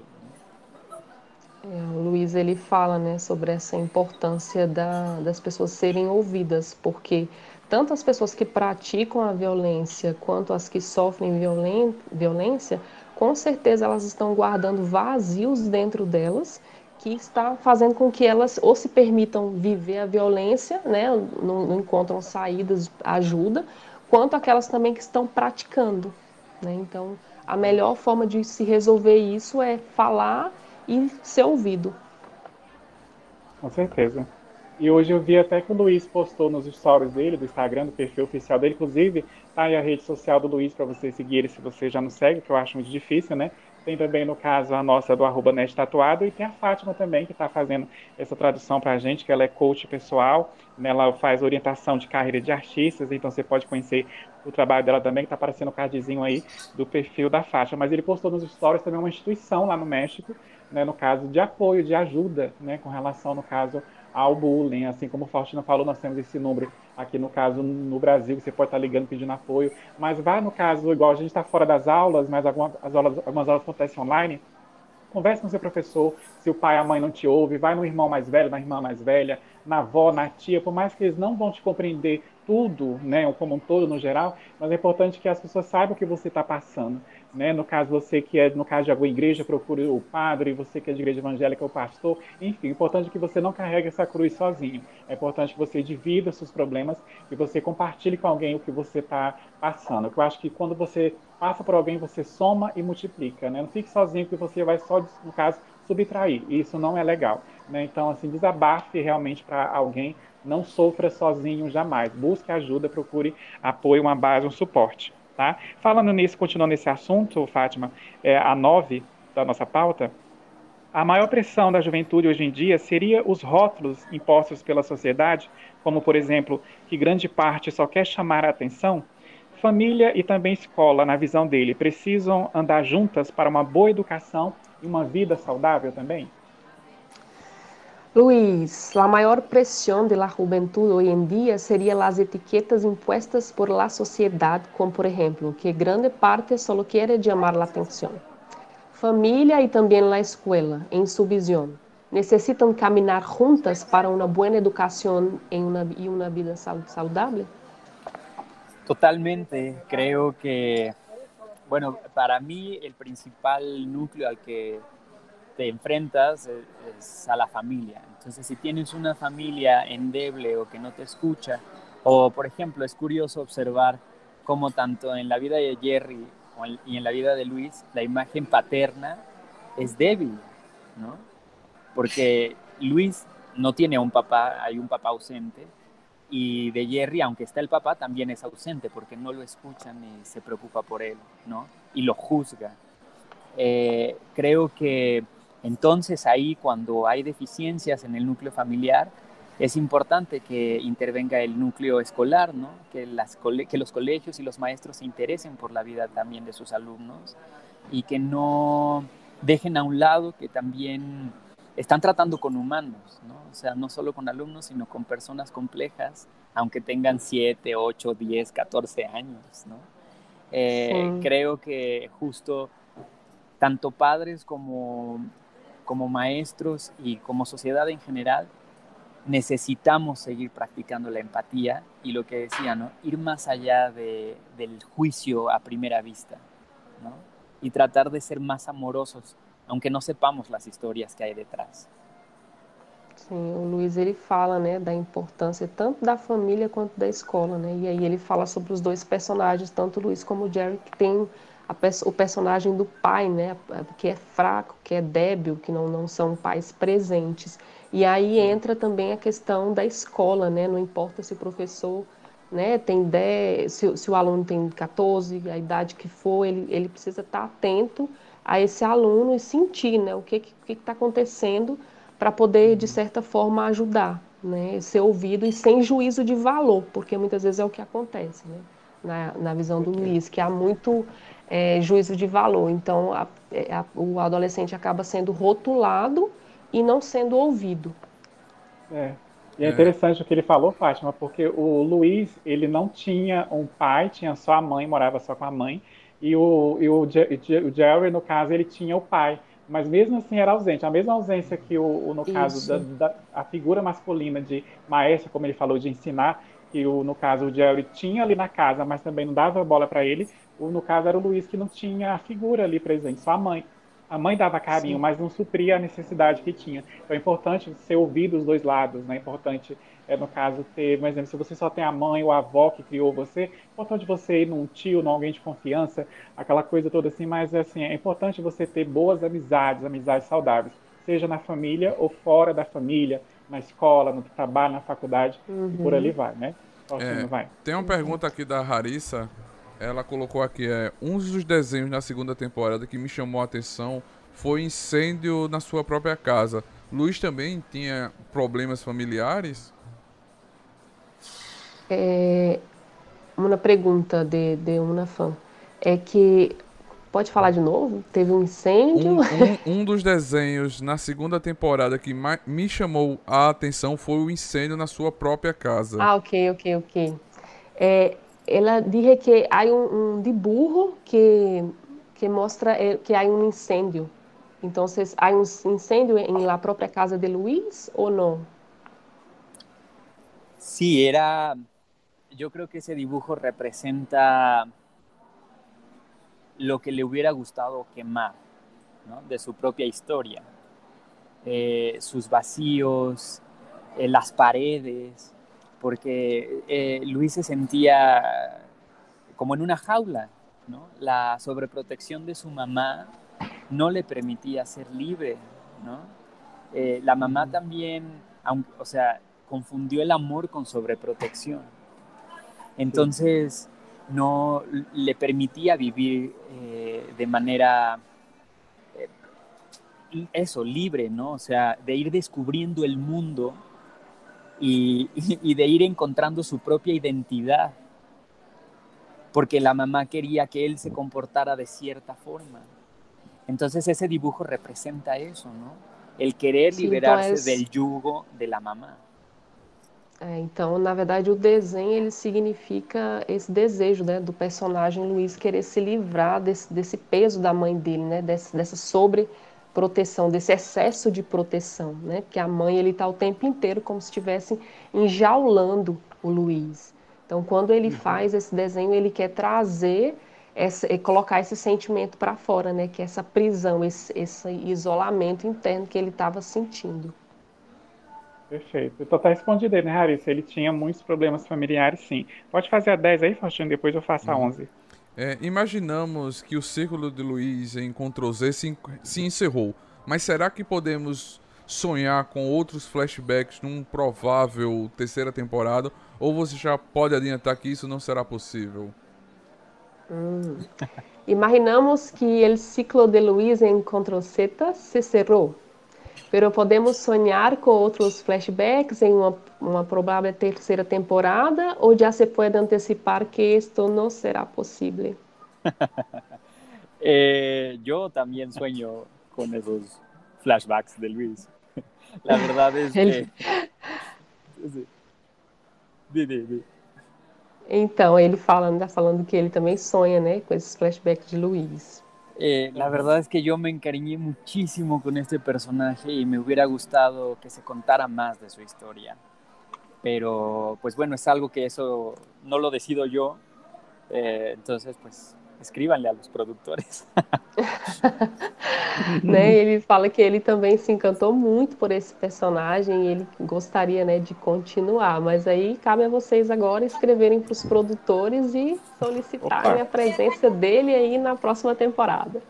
É, o Luiz ele fala né, sobre essa importância da, das pessoas serem ouvidas, porque tanto as pessoas que praticam a violência quanto as que sofrem violen violência, com certeza elas estão guardando vazios dentro delas que está fazendo com que elas ou se permitam viver a violência, né, não, não encontram saídas, ajuda, quanto aquelas também que estão praticando. Né? Então, a melhor forma de se resolver isso é falar e ser ouvido. Com certeza. E hoje eu vi até que o Luiz postou nos stories dele, do Instagram, do perfil oficial dele, inclusive, tá aí a rede social do Luiz para você seguir ele se você já não segue, que eu acho muito difícil, né? Tem também, no caso, a nossa do arroba Tatuado, e tem a Fátima também, que está fazendo essa tradução para a gente, que ela é coach pessoal, né? ela faz orientação de carreira de artistas, então você pode conhecer o trabalho dela também, que está aparecendo o cardzinho aí do perfil da Fátima. Mas ele postou nos stories também uma instituição lá no México, né? no caso de apoio, de ajuda, né? com relação, no caso, ao bullying. Assim como Faustina falou, nós temos esse número aqui no caso no Brasil, você pode estar ligando pedindo apoio, mas vai no caso, igual a gente está fora das aulas, mas algumas, as aulas, algumas aulas acontecem online, converse com seu professor, se o pai e a mãe não te ouvem, vai no irmão mais velho, na irmã mais velha, na avó, na tia, por mais que eles não vão te compreender tudo, né, como um todo no geral, mas é importante que as pessoas saibam o que você está passando. Né? No caso, você que é, no caso de alguma igreja, procure o padre, você que é de igreja evangélica, o pastor, enfim, o importante é que você não carregue essa cruz sozinho. É importante que você divida seus problemas e você compartilhe com alguém o que você está passando. Eu acho que quando você passa por alguém, você soma e multiplica, né? Não fique sozinho, porque você vai só, no caso, subtrair. E isso não é legal. Né? Então, assim, desabafe realmente para alguém. Não sofra sozinho jamais. Busque ajuda, procure apoio, uma base, um suporte. Tá? Falando nisso, continuando nesse assunto, Fátima, é, a 9 da nossa pauta, a maior pressão da juventude hoje em dia seria os rótulos impostos pela sociedade, como, por exemplo, que grande parte só quer chamar a atenção? Família e também escola, na visão dele, precisam andar juntas para uma boa educação e uma vida saudável também? Luis, la mayor presión de la juventud hoy en día sería las etiquetas impuestas por la sociedad, como por ejemplo, que grande parte solo quiere llamar la atención. Familia y también la escuela, en su visión, necesitan caminar juntas para una buena educación en una, y una vida saludable. Totalmente, creo que, bueno, para mí el principal núcleo al que te enfrentas es a la familia. Entonces, si tienes una familia endeble o que no te escucha, o por ejemplo, es curioso observar cómo tanto en la vida de Jerry y en la vida de Luis, la imagen paterna es débil, ¿no? Porque Luis no tiene un papá, hay un papá ausente, y de Jerry, aunque está el papá, también es ausente porque no lo escuchan y se preocupa por él, ¿no? Y lo juzga. Eh, creo que Entonces ahí cuando hay deficiencias en el núcleo familiar, es importante que intervenga el núcleo escolar, ¿no? que, las, que los colegios y los maestros se interesen por la vida también de sus alumnos y que no dejen a un lado que también están tratando con humanos, ¿no? o sea, no solo con alumnos, sino con personas complejas, aunque tengan 7, 8, 10, 14 años. ¿no? Eh, creo que justo tanto padres como, como maestros y como sociedad en general necesitamos seguir practicando la empatía y lo que decía, ¿no? Ir más allá de, del juicio a primera vista, ¿no? Y tratar de ser más amorosos, aunque no sepamos las historias que hay detrás. Sim, o Luiz ele fala, né, da importância tanto da família quanto da escola, né? E aí ele fala sobre os dois personagens, tanto o Luiz como o Jerry, que tem a, o personagem do pai, né, que é fraco, que é débil, que não, não são pais presentes. E aí entra também a questão da escola, né? Não importa se o professor né, tem 10, se, se, o aluno tem 14, a idade que for, ele, ele precisa estar atento a esse aluno e sentir né, o que está acontecendo para poder, de certa forma, ajudar, né, ser ouvido e sem juízo de valor, porque muitas vezes é o que acontece né, na, na visão do Luiz, que há muito é, juízo de valor. Então, a, é, a, o adolescente acaba sendo rotulado e não sendo ouvido. É. E é, é interessante o que ele falou, Fátima, porque o Luiz, ele não tinha um pai, tinha só a mãe, morava só com a mãe, e o, e o, o Jerry, no caso, ele tinha o pai, mas mesmo assim era ausente. A mesma ausência que, o, no caso, da, da, a figura masculina de maestro, como ele falou, de ensinar, que o, no caso o Jerry tinha ali na casa, mas também não dava bola para ele, o, no caso era o Luiz que não tinha a figura ali presente, só a mãe. A mãe dava carinho, Sim. mas não supria a necessidade que tinha. Então é importante ser ouvido os dois lados, né? É importante, é, no caso, ter, por exemplo, se você só tem a mãe ou a avó que criou você, é importante você ir num tio, num alguém de confiança, aquela coisa toda assim, mas assim, é importante você ter boas amizades, amizades saudáveis, seja na família ou fora da família, na escola, no trabalho, na faculdade, uhum. por ali vai, né? É, vai. Tem uma pergunta aqui da Harissa ela colocou aqui, é, um dos desenhos na segunda temporada que me chamou a atenção foi incêndio na sua própria casa. Luiz também tinha problemas familiares? É, uma pergunta de, de uma fã é que Pode falar de novo? Teve um incêndio? Um, um, um dos desenhos na segunda temporada que me chamou a atenção foi o incêndio na sua própria casa. Ah, ok, ok, ok. É, ela diz que há um, um dibujo que, que mostra eh, que há um incêndio. Então, há um incêndio em la própria casa de Luis ou não? Sí, era. Yo creo que ese dibujo representa lo que le hubiera gustado quemar de su propia historia. Eh, sus vacíos, eh, las paredes, porque eh, Luis se sentía como en una jaula, ¿no? La sobreprotección de su mamá no le permitía ser libre, ¿no? Eh, la mamá también, o sea, confundió el amor con sobreprotección. Entonces, no le permitía vivir eh, de manera, eso, libre, ¿no? O sea, de ir descubriendo el mundo y, de ir encontrando su propia identidad, porque la mamá quería que él se comportara de cierta forma. Entonces ese dibujo representa eso, ¿no? El querer liberarse del yugo de la mamá. É, então, na verdade, o desenho ele significa esse desejo né, do personagem Luiz querer se livrar desse, desse peso da mãe dele, né, desse, dessa sobre proteção, desse excesso de proteção, né? Porque a mãe ele está o tempo inteiro como se estivesse enjaulando o Luiz. Então, quando ele uhum. faz esse desenho, ele quer trazer essa, colocar esse sentimento para fora, né? Que é essa prisão, esse, esse isolamento interno que ele estava sentindo. Perfeito. Então tá respondido aí, né, Larissa? Ele tinha muitos problemas familiares, sim. Pode fazer a 10 aí, Faustino, depois eu faço a 11. É, imaginamos que o círculo de Luiz em Ctrl Z se, se encerrou, mas será que podemos sonhar com outros flashbacks num provável terceira temporada? Ou você já pode adiantar que isso não será possível? Hum. [laughs] Imaginamos que o ciclo de Luiz em Ctrl Z se cerrou, pero podemos sonhar com outros flashbacks em uma, uma provável terceira temporada ou já se pode antecipar que isto não será possível? [laughs] eh, yo también sueño con esos flashbacks de Luis. [laughs] La verdad es que... Sí. Então, ele falando, tá falando que ele também sonha, né, com esses flashbacks de Luis. Eh, la verdad es que yo me encariñé muchísimo con este personaje y me hubiera gustado que se contara más de su historia. Pero, pues bueno, es algo que eso no lo decido yo. Eh, entonces, pues escríbanle a los produtores. [laughs] né? Ele fala que ele também se encantou muito por esse personagem e ele gostaria né, de continuar. Mas aí cabe a vocês agora escreverem para os produtores e solicitarem Opa. a presença dele aí na próxima temporada.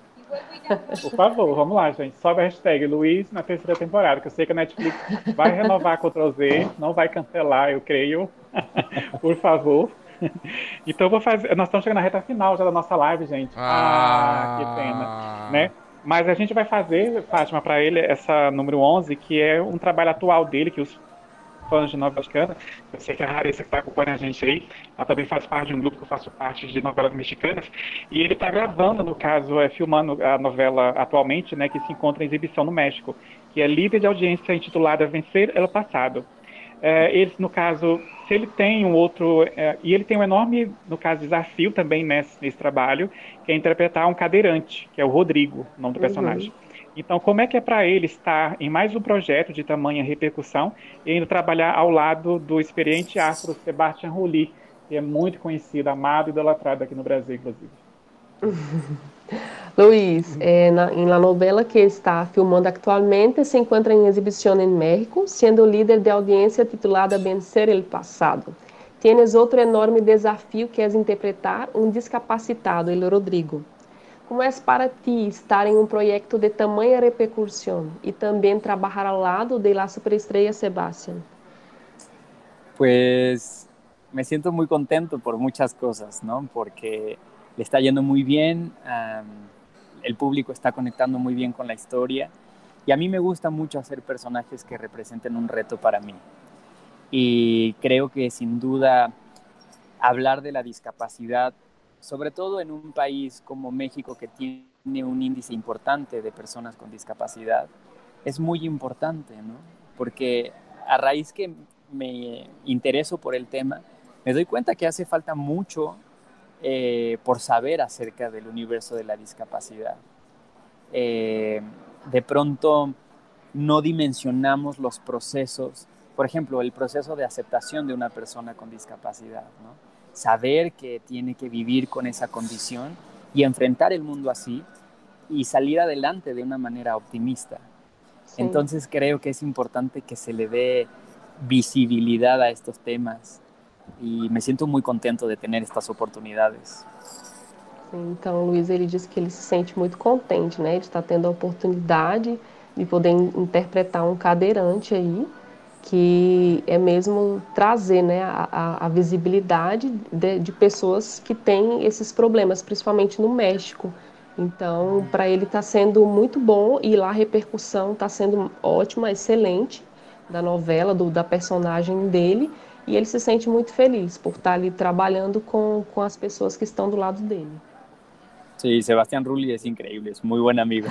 Por favor, vamos lá, gente. Sobe a hashtag Luiz na terceira temporada, que eu sei que a Netflix vai renovar Ctrl Z, não vai cancelar, eu creio. [laughs] Por favor. [laughs] então eu vou fazer. Nós estamos chegando na reta final já da nossa live, gente. Ah, ah que pena. Né? Mas a gente vai fazer, Fátima, para ele, essa número 11, que é um trabalho atual dele, que os fãs de novela mexicana, eu sei que a Larissa que está acompanhando a gente aí, ela também faz parte de um grupo que eu faço parte de novelas mexicanas, e ele está gravando, no caso, é, filmando a novela atualmente, né, que se encontra em exibição no México, que é líder de audiência intitulada Vencer Elo Passado. É, ele, no caso, se ele tem um outro. É, e ele tem um enorme, no caso, desafio também nesse, nesse, trabalho, que é interpretar um cadeirante, que é o Rodrigo, o nome do uhum. personagem. Então, como é que é para ele estar em mais um projeto de tamanha repercussão e ainda trabalhar ao lado do experiente astro Sebastian Rulli, que é muito conhecido, amado e idolatrado aqui no Brasil, inclusive. [laughs] [laughs] Luis, eh, la novela que está filmando actualmente se encontra em exibição em México, sendo líder de audiência titulada Vencer el Passado. Tienes outro enorme desafio que é interpretar um discapacitado, el Rodrigo. Como é para ti estar em um projeto de tamanha repercussão e também trabalhar ao lado de la superestrella Sebastián? Pues me siento muy contento por muchas cosas, ¿no? Porque le está yendo muy bien, el público está conectando muy bien con la historia y a mí me gusta mucho hacer personajes que representen un reto para mí. Y creo que sin duda hablar de la discapacidad, sobre todo en un país como México que tiene un índice importante de personas con discapacidad, es muy importante, ¿no? Porque a raíz que me intereso por el tema, me doy cuenta que hace falta mucho eh, por saber acerca del universo de la discapacidad. Eh, de pronto no dimensionamos los procesos, por ejemplo, el proceso de aceptación de una persona con discapacidad, saber que tiene que vivir con esa condición y enfrentar el mundo así y salir adelante de una manera optimista. Entonces creo que es importante que se le dé visibilidad a estos temas e me sinto muito contente de ter estas oportunidades. Então, Luiz, ele disse que ele se sente muito contente, né, de estar tendo a oportunidade de poder interpretar um cadeirante aí, que é mesmo trazer, né, a, a visibilidade de, de pessoas que têm esses problemas, principalmente no México. Então, para ele está sendo muito bom e lá a repercussão está sendo ótima, excelente da novela, do, da personagem dele e ele se sente muito feliz por estar ali trabalhando com, com as pessoas que estão do lado dele. Sim, Sebastián Rulli é incrível, é muito bom amigo.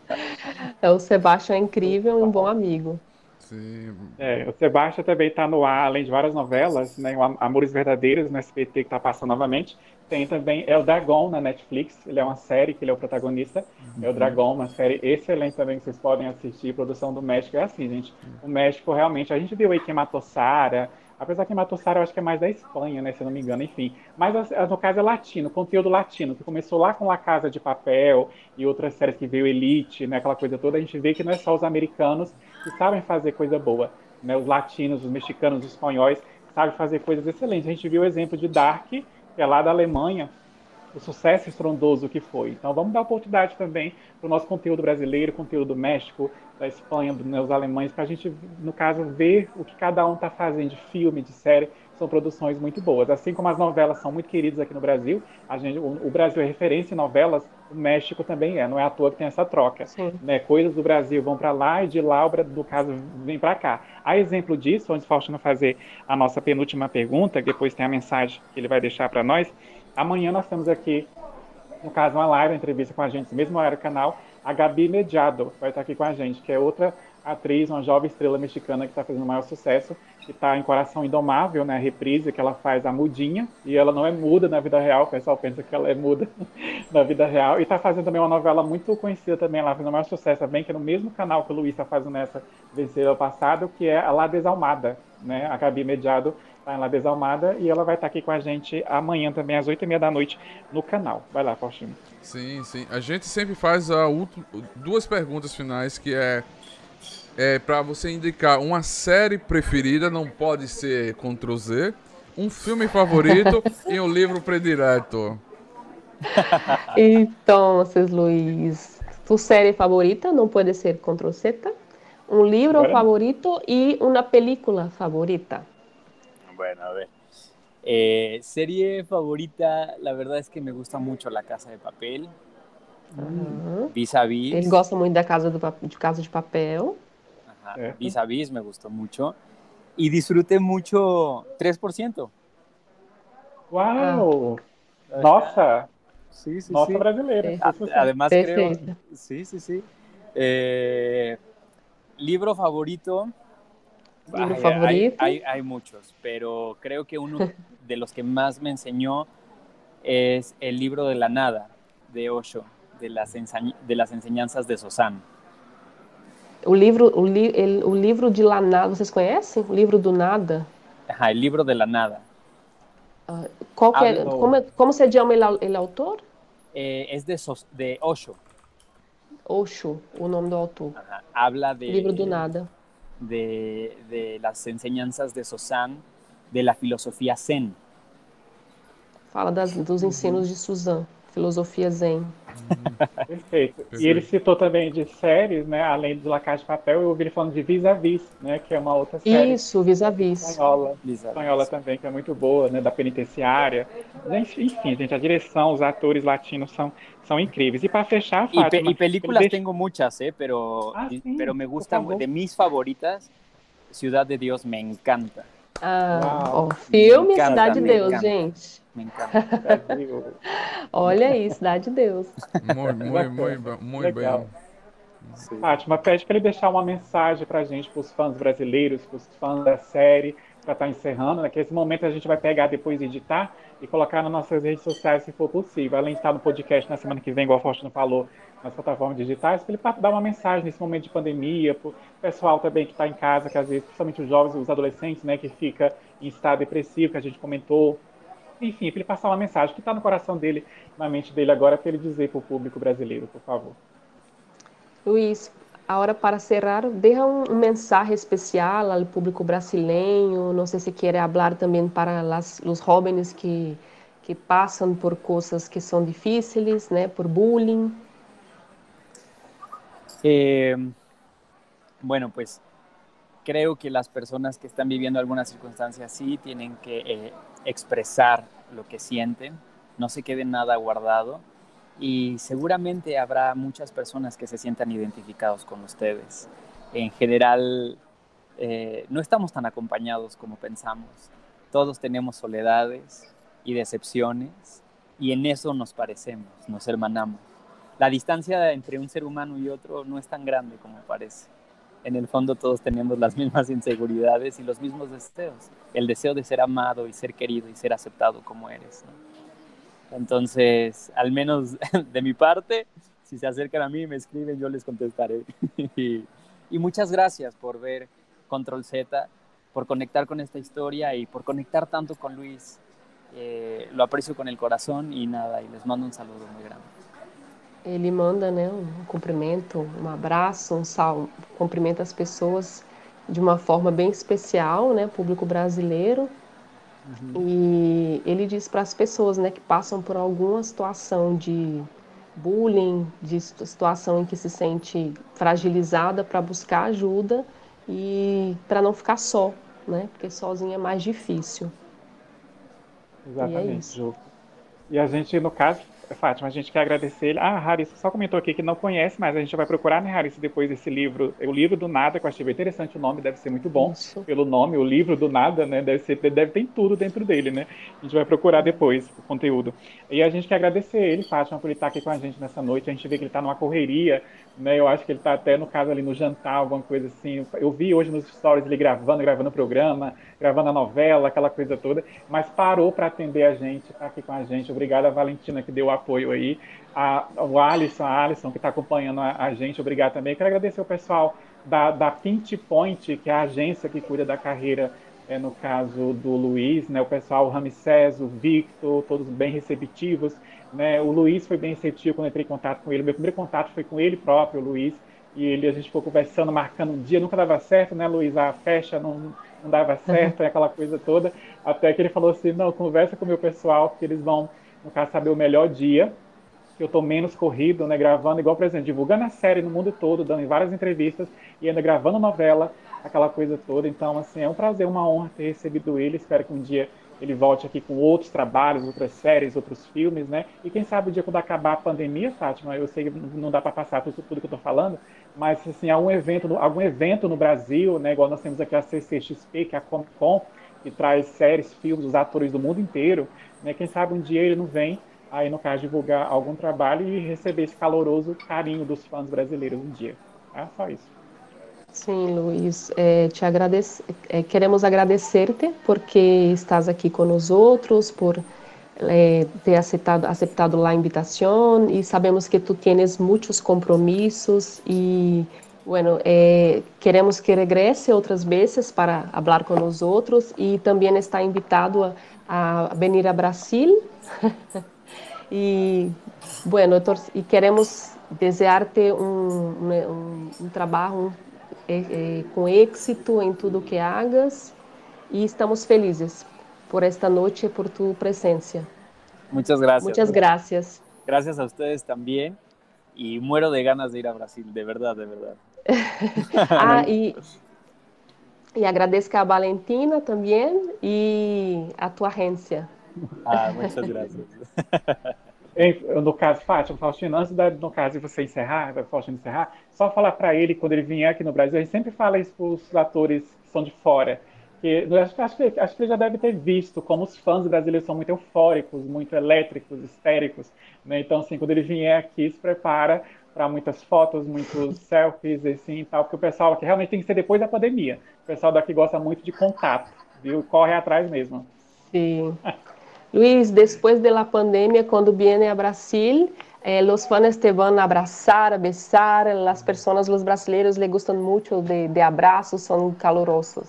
[laughs] é, o Sebastião é incrível e um bom amigo. Sim. É, o Sebastião também está no ar, além de várias novelas, né, Amores Verdadeiros no SBT que está passando novamente. Tem também El Dragon na Netflix, ele é uma série que ele é o protagonista. Uhum. El Dragon, uma série excelente também que vocês podem assistir. Produção do México é assim, gente. O México realmente, a gente viu aí quem matou Sara, Apesar que Matossara eu acho que é mais da Espanha, né? Se eu não me engano, enfim. Mas no caso é latino, conteúdo latino, que começou lá com La Casa de Papel e outras séries que veio Elite, né? Aquela coisa toda, a gente vê que não é só os americanos que sabem fazer coisa boa. Né? Os latinos, os mexicanos, os espanhóis sabem fazer coisas excelentes. A gente viu o exemplo de Dark, que é lá da Alemanha, o sucesso estrondoso que foi. Então vamos dar oportunidade também para o nosso conteúdo brasileiro, conteúdo do México, da Espanha, dos alemães, para a gente, no caso, ver o que cada um está fazendo de filme, de série. são produções muito boas. Assim como as novelas são muito queridas aqui no Brasil, a gente, o, o Brasil é referência em novelas, o México também é. Não é à toa que tem essa troca. Né? Coisas do Brasil vão para lá e de lá, no caso, vem para cá. A exemplo disso, antes de Faustino fazer a nossa penúltima pergunta, depois tem a mensagem que ele vai deixar para nós. Amanhã nós temos aqui, no caso, uma live, uma entrevista com a gente, mesmo horário do canal, a Gabi Mediado vai estar aqui com a gente, que é outra atriz, uma jovem estrela mexicana que está fazendo o maior sucesso, que está em Coração Indomável, né, reprise, que ela faz a mudinha, e ela não é muda na vida real, o pessoal pensa que ela é muda [laughs] na vida real, e está fazendo também uma novela muito conhecida também, ela fazendo o maior sucesso. Também, que é no mesmo canal que o Luiz está fazendo nessa vencer passado, que é a La Desalmada, né, a Gabi Mediado está em La Desalmada, e ela vai estar tá aqui com a gente amanhã também, às oito e meia da noite, no canal. Vai lá, Faustino. Sim, sim. A gente sempre faz a duas perguntas finais, que é é para você indicar uma série preferida, não pode ser Ctrl Z, um filme favorito [laughs] e um livro predileto. [laughs] Então, Luiz, tu série favorita não pode ser Ctrl Z, um livro bueno. favorito y una película favorita. Bueno, a ver. Eh, serie favorita, la verdad es que me gusta mucho La Casa de Papel. Uhum. Vis a vis. Ele gosta muito da casa, do, de Casa de Papel. vis a vis me gustó mucho. Y disfruté mucho 3%. ¡Wow! Ah. ¡Nossa! Sí, sí, Nossa sí. brasileira. Además, creo. Sí, sí, sí. Eh, libro favorito. ¿Libro favorito? Hay, hay, hay, muchos, pero creo que uno [laughs] de los que más me enseñó es el libro de la nada de Osho, de las, de las enseñanzas de Sosan. O livro, o, li, el, o livro de La Nada, vocês conhecem? O livro do nada? Ajá, el libro de la nada. Uh, qual que é, como, como se chama ele, ele autor? Eh, es de, de Osho. Osho, o nome do autor. Ajá. Habla de... Livro do nada. De, de las enseñanzas de Sosan, de la filosofía Zen. Fala das, dos ensinos de Suzanne. Filosofia Zen. Perfeito. Perfeito. E ele citou também de séries, né? Além do La Casa de Papel, eu ouvi ele falando de Vis-a-Vis, né? Que é uma outra série. Isso, Vis-a-Vis. Espanhola. Espanhola também, que é muito boa, né? Da penitenciária. Enfim, gente, a direção, os atores latinos são, são incríveis. E para fechar, Fátima... E, pe e películas deixa... tenho muitas, eh? Pero, ah, sim, pero me gusta, de mis favoritas, Ciudad de Dios me encanta. Ah, ó, filme encanta, Cidade de Deus, encanta. gente. Me encanta. [laughs] Olha aí, Cidade de Deus. Muito, muito, muito, muito bem. Fátima, pede para ele deixar uma mensagem para a gente, para os fãs brasileiros, para os fãs da série, para estar tá encerrando, né? Que esse momento a gente vai pegar depois e editar e colocar nas nossas redes sociais, se for possível. Além de estar no podcast na semana que vem, igual a Faustino falou, nas plataformas digitais, para ele dar uma mensagem nesse momento de pandemia, para o pessoal também que está em casa, que às vezes, principalmente os jovens, os adolescentes, né, que fica em estado depressivo, que a gente comentou. Enfim, para ele passar uma mensagem que está no coração dele, na mente dele agora, para ele dizer para o público brasileiro, por favor. Luiz, Agora, para cerrar, deixa um, um mensaje especial ao público brasileiro. Não sei se quer falar também para os jovens que, que passam por coisas que são difíceis, né, por bullying. Eh, bueno, pues creo que las personas que están viviendo alguna circunstancia así tienen que eh, expresar lo que sienten, no se quede nada guardado y seguramente habrá muchas personas que se sientan identificados con ustedes. En general, eh, no estamos tan acompañados como pensamos. Todos tenemos soledades y decepciones y en eso nos parecemos, nos hermanamos. La distancia entre un ser humano y otro no es tan grande como parece. En el fondo todos tenemos las [laughs] mismas inseguridades y los mismos deseos. El deseo de ser amado y ser querido y ser aceptado como eres. ¿no? Entonces, al menos [laughs] de mi parte, si se acercan a mí y me escriben, yo les contestaré. [laughs] y, y, muchas gracias por ver Control Z, por conectar con esta historia y por conectar tanto con Luis. Eh, lo aprecio con el corazón y nada, y les mando un saludo muy grande. Ele manda né, um cumprimento, um abraço, um salve, cumprimenta as pessoas de uma forma bem especial, né, público brasileiro. Uhum. E ele diz para as pessoas né, que passam por alguma situação de bullying, de situação em que se sente fragilizada para buscar ajuda e para não ficar só, né? Porque sozinho é mais difícil. Exatamente, e é Ju. E a gente, no caso, Fátima, a gente quer agradecer ele. Ah, Harissa só comentou aqui que não conhece, mas a gente vai procurar, né, Harissa, depois desse livro, o livro do nada, que eu achei bem interessante o nome, deve ser muito bom. Isso. Pelo nome, o livro do nada, né, deve ser, deve ter tudo dentro dele, né? A gente vai procurar depois o conteúdo. E a gente quer agradecer ele, Fátima, por ele estar aqui com a gente nessa noite. A gente vê que ele está numa correria, né? Eu acho que ele está até, no caso, ali no jantar, alguma coisa assim. Eu vi hoje nos stories ele gravando, gravando o programa, gravando a novela, aquela coisa toda, mas parou para atender a gente, está aqui com a gente. Obrigado a Valentina que deu o apoio aí. A, o Alisson, a Alisson que está acompanhando a, a, gente, obrigado também. Quero agradecer o pessoal da, da Pinch Point, que é a agência que cuida da carreira, é, no caso do Luiz, né? O pessoal, o Ramsés, o Victor, todos bem receptivos. Né? O Luiz foi bem receptivo quando entrei em contato com ele. Meu primeiro contato foi com ele próprio, o Luiz. E ele, a gente ficou conversando, marcando um dia, nunca dava certo, né, Luiz? A fecha não, não dava certo, uhum. aquela coisa toda. Até que ele falou assim: não, conversa com o meu pessoal, que eles vão, no caso, saber o melhor dia que eu tô menos corrido, né, gravando, igual, por exemplo, divulgando a série no mundo todo, dando várias entrevistas e ainda gravando novela, aquela coisa toda. Então, assim, é um prazer, uma honra ter recebido ele. Espero que um dia ele volte aqui com outros trabalhos, outras séries, outros filmes, né? E quem sabe o dia quando acabar a pandemia, Fátima, eu sei que não dá para passar tudo, tudo que eu tô falando, mas, assim, algum evento, algum evento no Brasil, né? Igual nós temos aqui a CCXP, que é a Comic Con, que traz séries, filmes, os atores do mundo inteiro, né? Quem sabe um dia ele não vem aí no caso divulgar algum trabalho e receber esse caloroso carinho dos fãs brasileiros um dia. É só isso. Sim, Luiz, é, te agradece, é, queremos agradecer-te porque estás aqui outros, por é, ter aceitado, aceitado a invitação e sabemos que tu tens muitos compromissos e Bueno, eh, queremos que regrese outras vezes para falar com nós outros e também está invitado a, a venir a Brasil [laughs] E, bueno, e queremos desejar-te um, um, um, trabalho é, é, com êxito em tudo que hagas e estamos felizes por esta noite e por tu presença. Muchas gracias. Muchas gracias. Gracias a ustedes también y muero de ganas de ir a Brasil, de verdad, de verdad. Ah, e, e agradeço a Valentina também e a tua agência. Ah, muchas gracias. no caso, Fátima, Faustino, antes da, no caso de você encerrar, Faustino encerrar, só falar para ele, quando ele vier aqui no Brasil, a gente sempre fala isso para os atores que são de fora, que acho, acho, que, acho que ele já deve ter visto como os fãs brasileiros são muito eufóricos, muito elétricos, histéricos, né? Então, assim, quando ele vier aqui, se prepara para muitas fotos, muitos selfies, assim, e tal, porque o pessoal aqui realmente tem que ser depois da pandemia. O pessoal daqui gosta muito de contato, viu? Corre atrás mesmo. Sim. [laughs] Luis, después de la pandemia, cuando viene a Brasil, eh, los fans te van a abrazar, a besar, las personas, los brasileños le gustan mucho de, de abrazos, son calorosos.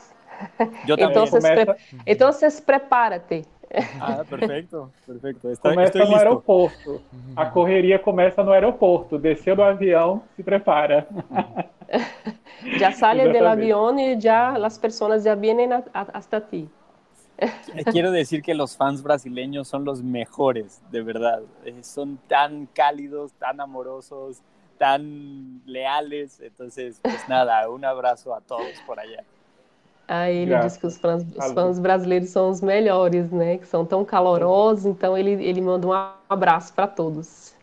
Yo [laughs] también. Entonces, pre entonces prepárate. Ah, [laughs] perfeito, perfeito. Está, começa no listo. aeroporto. A correria começa no aeroporto. Desceu do avião, se prepara. Já sale do avião e já as pessoas já vêm hasta ti. Quiero decir que los fans brasileños son los mejores, de verdad. Eh, son tan cálidos, tan amorosos, tan leales. Entonces, pues nada, un abraço a todos por allá. Aí ele diz que os fãs, os fãs, brasileiros são os melhores, né? Que são tão calorosos, então ele, ele manda um abraço para todos.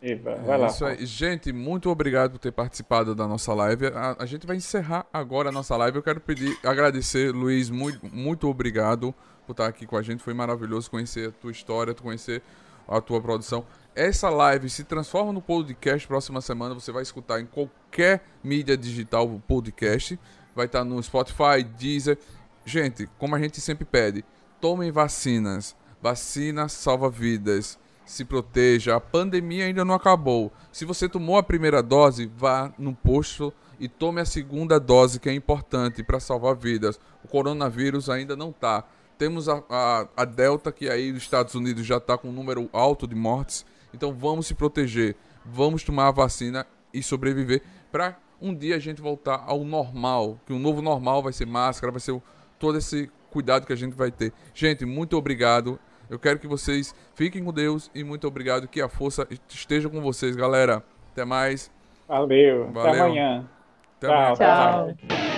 Eba, vai lá. É isso aí. Gente, muito obrigado por ter participado da nossa live. A, a, gente vai encerrar agora a nossa live. Eu quero pedir, agradecer, Luiz, muito, muito obrigado por estar aqui com a gente. Foi maravilhoso conhecer a tua história, conhecer a tua produção. Essa live se transforma no podcast. Próxima semana você vai escutar em qualquer mídia digital podcast. Vai estar no Spotify, Deezer. Gente, como a gente sempre pede, tomem vacinas. Vacina salva vidas se proteja. A pandemia ainda não acabou. Se você tomou a primeira dose, vá no posto e tome a segunda dose, que é importante para salvar vidas. O coronavírus ainda não está. Temos a, a, a, Delta, que aí nos Estados Unidos já está com um número alto de mortes. Então vamos se proteger, vamos tomar a vacina e sobreviver para um dia a gente voltar ao normal. Que o novo normal vai ser máscara, vai ser o, todo esse cuidado que a gente vai ter. Gente, muito obrigado. Eu quero que vocês fiquem com Deus e muito obrigado. Que a força esteja com vocês, galera. Até mais. Valeu. Valeu. Até amanhã. Até tchau. Amanhã. tchau. tchau.